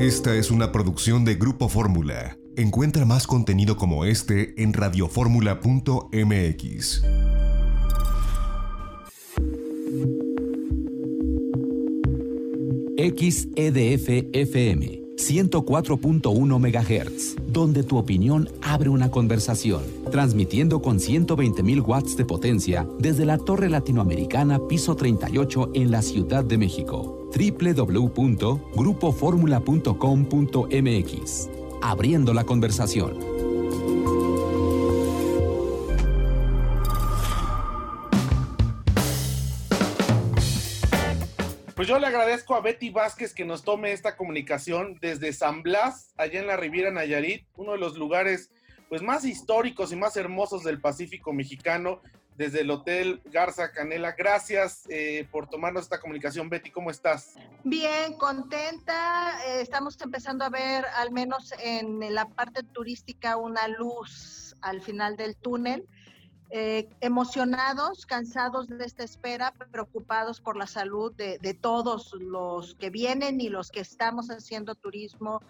Esta es una producción de Grupo Fórmula. Encuentra más contenido como este en radioformula.mx. XEDF FM 104.1 MHz, donde tu opinión abre una conversación, transmitiendo con 120.000 watts de potencia desde la Torre Latinoamericana Piso 38 en la Ciudad de México. www.grupoformula.com.mx. Abriendo la conversación. Pues yo le agradezco a Betty Vázquez que nos tome esta comunicación desde San Blas, allá en la Riviera Nayarit, uno de los lugares pues más históricos y más hermosos del Pacífico mexicano, desde el Hotel Garza Canela. Gracias eh, por tomarnos esta comunicación, Betty. ¿Cómo estás? Bien, contenta. Eh, estamos empezando a ver, al menos en la parte turística, una luz al final del túnel. Eh, emocionados, cansados de esta espera, preocupados por la salud de, todos los que vienen y los que estamos haciendo turismo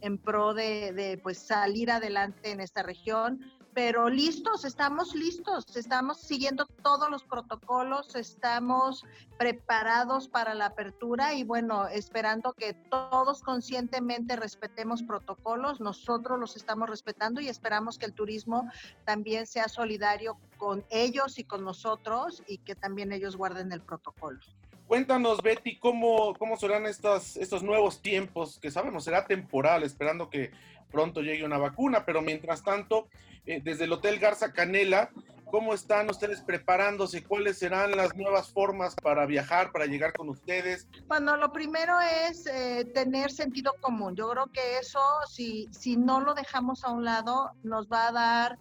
en pro de, de pues salir adelante en esta región pero listos, estamos listos, estamos siguiendo todos los protocolos, estamos preparados para la apertura y bueno, esperando que todos conscientemente respetemos protocolos, nosotros los estamos respetando y esperamos que el turismo también sea solidario con ellos y con nosotros y que también ellos guarden el protocolo. Cuéntanos, Betty, cómo, cómo serán estos, estos nuevos tiempos, que sabemos será temporal, esperando que pronto llegue una vacuna, pero mientras tanto, eh, desde el Hotel Garza Canela, ¿cómo están ustedes preparándose? ¿Cuáles serán las nuevas formas para viajar, para llegar con ustedes? Bueno, lo primero es eh, tener sentido común. Yo creo que eso, si, si no lo dejamos a un lado, nos va a dar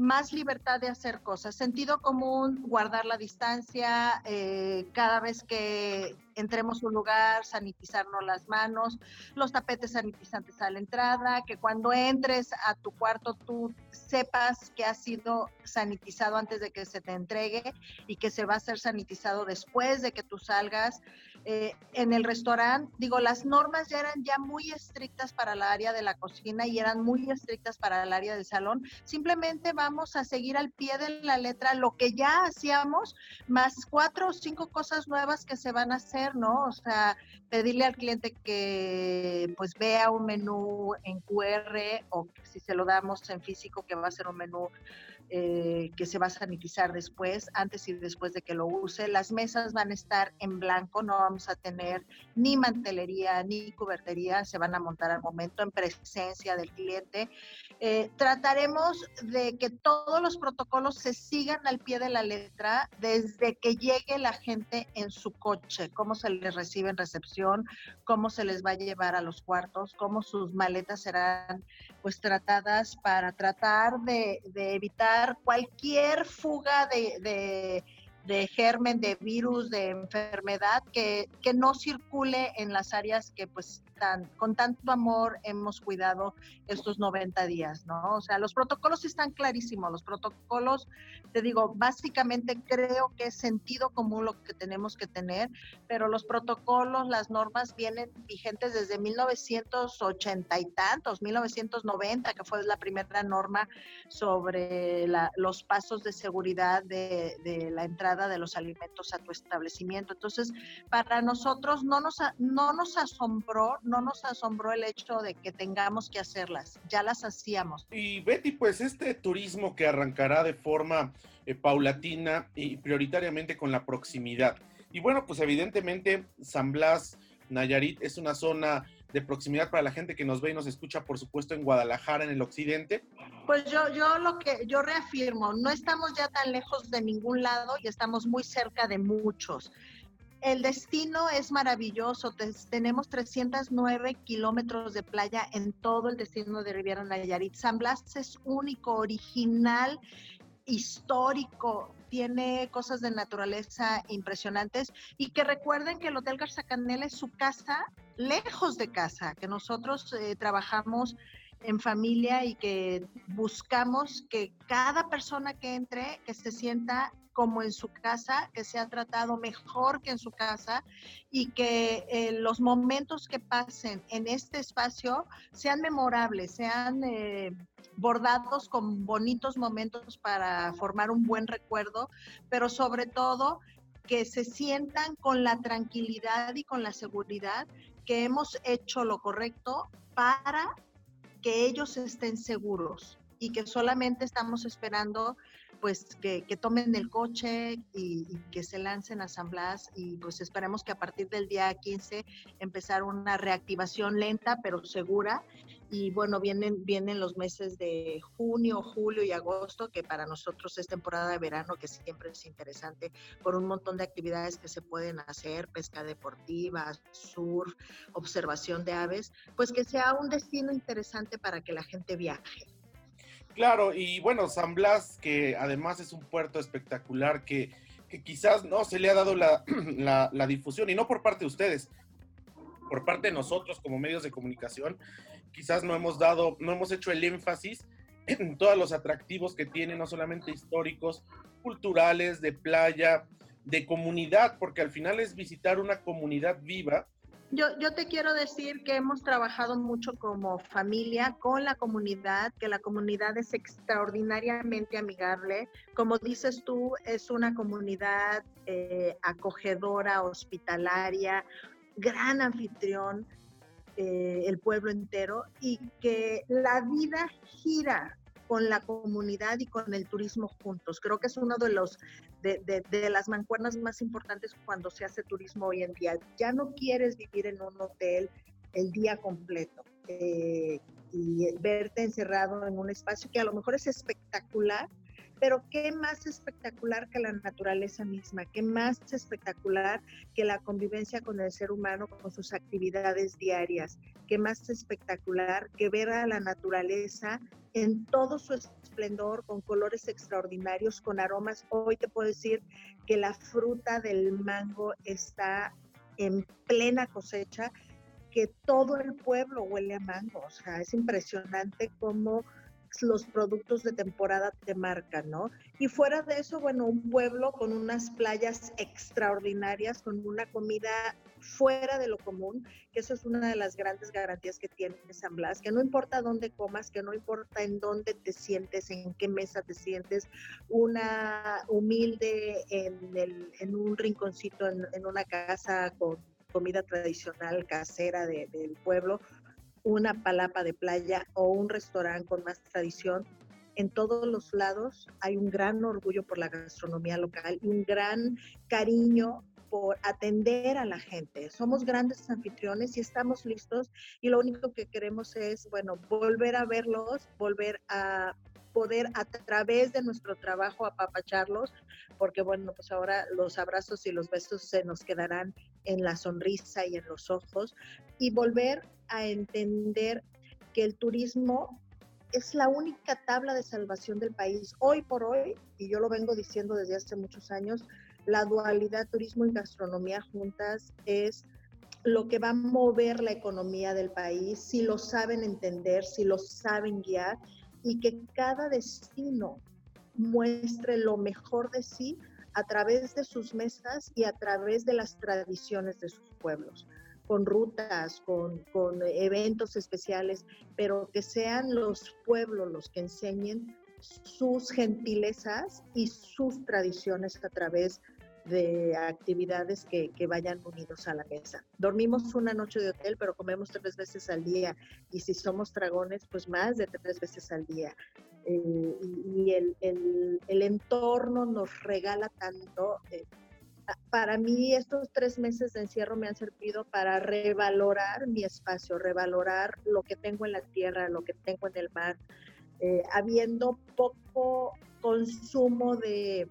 más libertad de hacer cosas. Sentido común, guardar la distancia, eh, cada vez que entremos a un lugar, sanitizarnos las manos, los tapetes sanitizantes a la entrada, que cuando entres a tu cuarto tú sepas que ha sido sanitizado antes de que se te entregue y que se va a ser sanitizado después de que tú salgas. Eh, en el restaurante, digo, las normas ya eran ya muy estrictas para el área de la cocina y eran muy estrictas para el área del salón. Simplemente vamos a seguir al pie de la letra lo que ya hacíamos, más cuatro o cinco cosas nuevas que se van a hacer, ¿no? O sea, pedirle al cliente que pues vea un menú en QR o si se lo damos en físico que va a ser un menú eh, que se va a sanitizar después, antes y después de que lo use. Las mesas van a estar en blanco, no vamos a tener ni mantelería ni cubertería, se van a montar al momento en presencia del cliente. Eh, trataremos de que todos los protocolos se sigan al pie de la letra desde que llegue la gente en su coche, cómo se les recibe en recepción, cómo se les va a llevar a los cuartos, cómo sus maletas serán pues tratadas para tratar de, de evitar cualquier fuga de, de germen, de virus, de enfermedad, que, que, no circule en las áreas que pues con tanto amor hemos cuidado estos 90 días, ¿no? O sea, los protocolos están clarísimos, los protocolos, te digo, básicamente creo que es sentido común lo que tenemos que tener, pero los protocolos, las normas vienen vigentes desde 1980 y tantos, 1990, que fue la primera norma sobre los pasos de seguridad de, de, la entrada de los alimentos a tu establecimiento. Entonces, para nosotros no nos, no nos asombró, no nos asombró el hecho de que tengamos que hacerlas, ya las hacíamos. Y Betty, pues este turismo que arrancará de forma eh, paulatina y prioritariamente con la proximidad. Y bueno, pues evidentemente San Blas, Nayarit es una zona de proximidad para la gente que nos ve y nos escucha, por supuesto, en Guadalajara, en el occidente? Pues yo, yo lo que yo reafirmo, no estamos ya tan lejos de ningún lado y estamos muy cerca de muchos. El destino es maravilloso. tenemos 309 kilómetros de playa en todo el destino de Riviera Nayarit. San Blas es único, original, histórico, tiene cosas de naturaleza impresionantes y que recuerden que el Hotel Garzacanel es su casa lejos de casa, que nosotros eh, trabajamos en familia y que buscamos que cada persona que entre, que se sienta como en su casa, que se ha tratado mejor que en su casa y que eh, los momentos que pasen en este espacio sean memorables, sean eh, bordados con bonitos momentos para formar un buen recuerdo, pero sobre todo que se sientan con la tranquilidad y con la seguridad que hemos hecho lo correcto para que ellos estén seguros y que solamente estamos esperando pues que, tomen el coche y, que se lancen a San Blas y pues esperemos que a partir del día 15 empezar una reactivación lenta pero segura y bueno, vienen, vienen los meses de junio, julio y agosto, que para nosotros es temporada de verano, que siempre es interesante, por un montón de actividades que se pueden hacer, pesca deportiva, surf, observación de aves, pues que sea un destino interesante para que la gente viaje. Claro, y bueno, San Blas, que además es un puerto espectacular que, quizás no se le ha dado la, la, difusión, y no por parte de ustedes, por parte de nosotros como medios de comunicación, quizás no hemos dado, no hemos hecho el énfasis en todos los atractivos que tiene, no solamente históricos, culturales, de playa, de comunidad, porque al final es visitar una comunidad viva yo, yo te quiero decir que hemos trabajado mucho como familia con la comunidad, que la comunidad es extraordinariamente amigable. Como dices tú, es una comunidad eh, acogedora, hospitalaria, gran anfitrión, eh, el pueblo entero, y que la vida gira con la comunidad y con el turismo juntos. Creo que es uno de los de, de, las mancuernas más importantes cuando se hace turismo hoy en día. Ya no quieres vivir en un hotel el día completo eh, y verte encerrado en un espacio que a lo mejor es espectacular, pero qué más espectacular que la naturaleza misma, qué más espectacular que la convivencia con el ser humano, con sus actividades diarias, qué más espectacular que ver a la naturaleza en todo su esplendor, con colores extraordinarios, con aromas. Hoy te puedo decir que la fruta del mango está en plena cosecha, que todo el pueblo huele a mango. O sea, es impresionante cómo los productos de temporada te marcan, ¿no? Y fuera de eso, bueno, un pueblo con unas playas extraordinarias, con una comida fuera de lo común, que eso es una de las grandes garantías que tiene San Blas, que no importa dónde comas, que no importa en dónde te sientes, en qué mesa te sientes, una humilde en, un rinconcito, en, una casa con comida tradicional casera del pueblo, una palapa de playa o un restaurante con más tradición, en todos los lados hay un gran orgullo por la gastronomía local y un gran cariño por atender a la gente. Somos grandes anfitriones y estamos listos y lo único que queremos es, bueno, volver a verlos, volver a poder a través de nuestro trabajo apapacharlos, porque bueno, pues ahora los abrazos y los besos se nos quedarán en la sonrisa y en los ojos y volver a entender que el turismo es la única tabla de salvación del país. Hoy por hoy, y yo lo vengo diciendo desde hace muchos años, la dualidad turismo y gastronomía juntas es lo que va a mover la economía del país, si lo saben entender, si lo saben guiar y que cada destino muestre lo mejor de sí a través de sus mesas y a través de las tradiciones de sus pueblos, con rutas, con, con eventos especiales, pero que sean los pueblos los que enseñen sus gentilezas y sus tradiciones a través de actividades que, que, vayan unidos a la mesa. Dormimos una noche de hotel, pero comemos tres veces al día y si somos dragones, pues más de tres veces al día. Eh, y el, el, entorno nos regala tanto. Eh, para mí estos tres meses de encierro me han servido para revalorar mi espacio, revalorar lo que tengo en la tierra, lo que tengo en el mar, eh, habiendo poco consumo de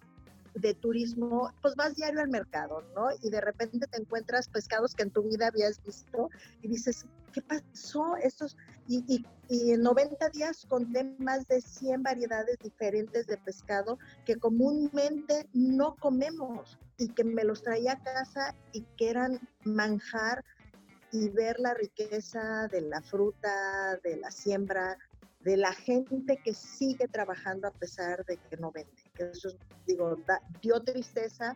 de turismo, pues vas diario al mercado, ¿no? Y de repente te encuentras pescados que en tu vida habías visto y dices, ¿qué pasó? Estos, y, y, y en 90 días conté más de 100 variedades diferentes de pescado que comúnmente no comemos y que me los traía a casa y que eran manjar y ver la riqueza de la fruta, de la siembra, de la gente que sigue trabajando a pesar de que no vende. Que eso, digo, dio tristeza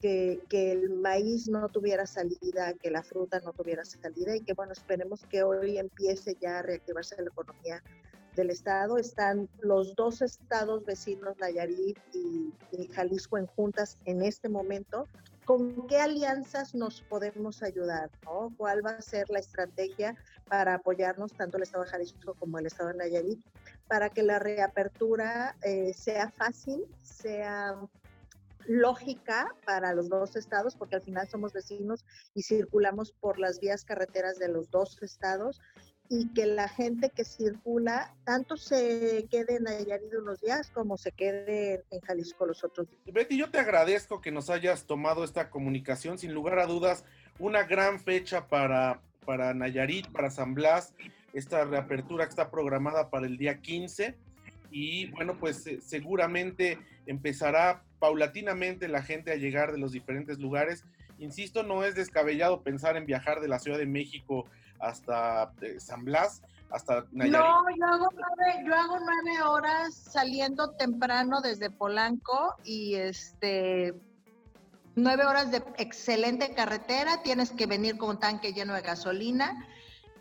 que, que, el maíz no tuviera salida, que la fruta no tuviera salida y que, bueno, esperemos que hoy empiece ya a reactivarse la economía del estado. Están los dos estados vecinos, Nayarit y, y Jalisco, en juntas en este momento. ¿Con qué alianzas nos podemos ayudar? ¿no? ¿Cuál va a ser la estrategia para apoyarnos tanto el estado de Jalisco como el estado de Nayarit para que la reapertura eh, sea fácil, sea lógica para los dos estados, porque al final somos vecinos y circulamos por las vías carreteras de los dos estados y que la gente que circula tanto se quede en Nayarit unos días como se quede en Jalisco los otros días. Betty, yo te agradezco que nos hayas tomado esta comunicación, sin lugar a dudas, una gran fecha para, para Nayarit, para San Blas, esta reapertura que está programada para el día 15 y bueno, pues eh, seguramente empezará paulatinamente la gente a llegar de los diferentes lugares. Insisto, no es descabellado pensar en viajar de la Ciudad de México hasta eh, San Blas, hasta Nayarit. No, yo hago, nueve, yo hago nueve horas saliendo temprano desde Polanco y este nueve horas de excelente carretera, tienes que venir con un tanque lleno de gasolina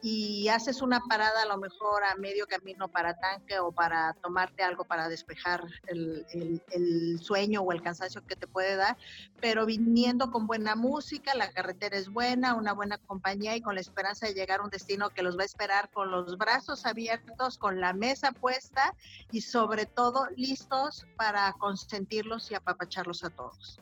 y haces una parada a lo mejor a medio camino para tanque o para tomarte algo para despejar el, el, sueño o el cansancio que te puede dar, pero viniendo con buena música, la carretera es buena, una buena compañía y con la esperanza de llegar a un destino que los va a esperar con los brazos abiertos, con la mesa puesta y sobre todo listos para consentirlos y apapacharlos a todos.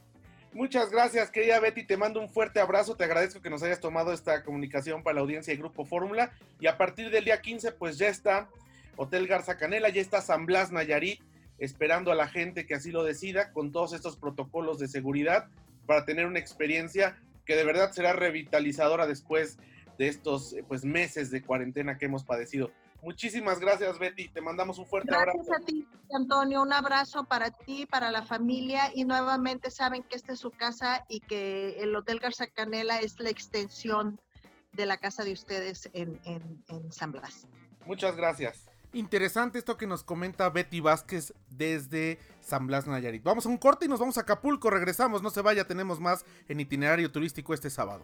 Muchas gracias, querida Betty. Te mando un fuerte abrazo. Te agradezco que nos hayas tomado esta comunicación para la audiencia de Grupo Fórmula. Y a partir del día 15, pues ya está Hotel Garza Canela, ya está San Blas Nayarit, esperando a la gente que así lo decida, con todos estos protocolos de seguridad, para tener una experiencia que de verdad será revitalizadora después de estos pues, meses de cuarentena que hemos padecido. Muchísimas gracias, Betty. Te mandamos un fuerte abrazo. Gracias a ti, Antonio. Un abrazo para ti, para la familia. Y nuevamente saben que esta es su casa y que el Hotel Garza Canela es la extensión de la casa de ustedes en, en San Blas. Muchas gracias. Interesante esto que nos comenta Betty Vázquez desde San Blas Nayarit. Vamos a un corte y nos vamos a Acapulco. Regresamos, no se vaya, tenemos más en itinerario turístico este sábado.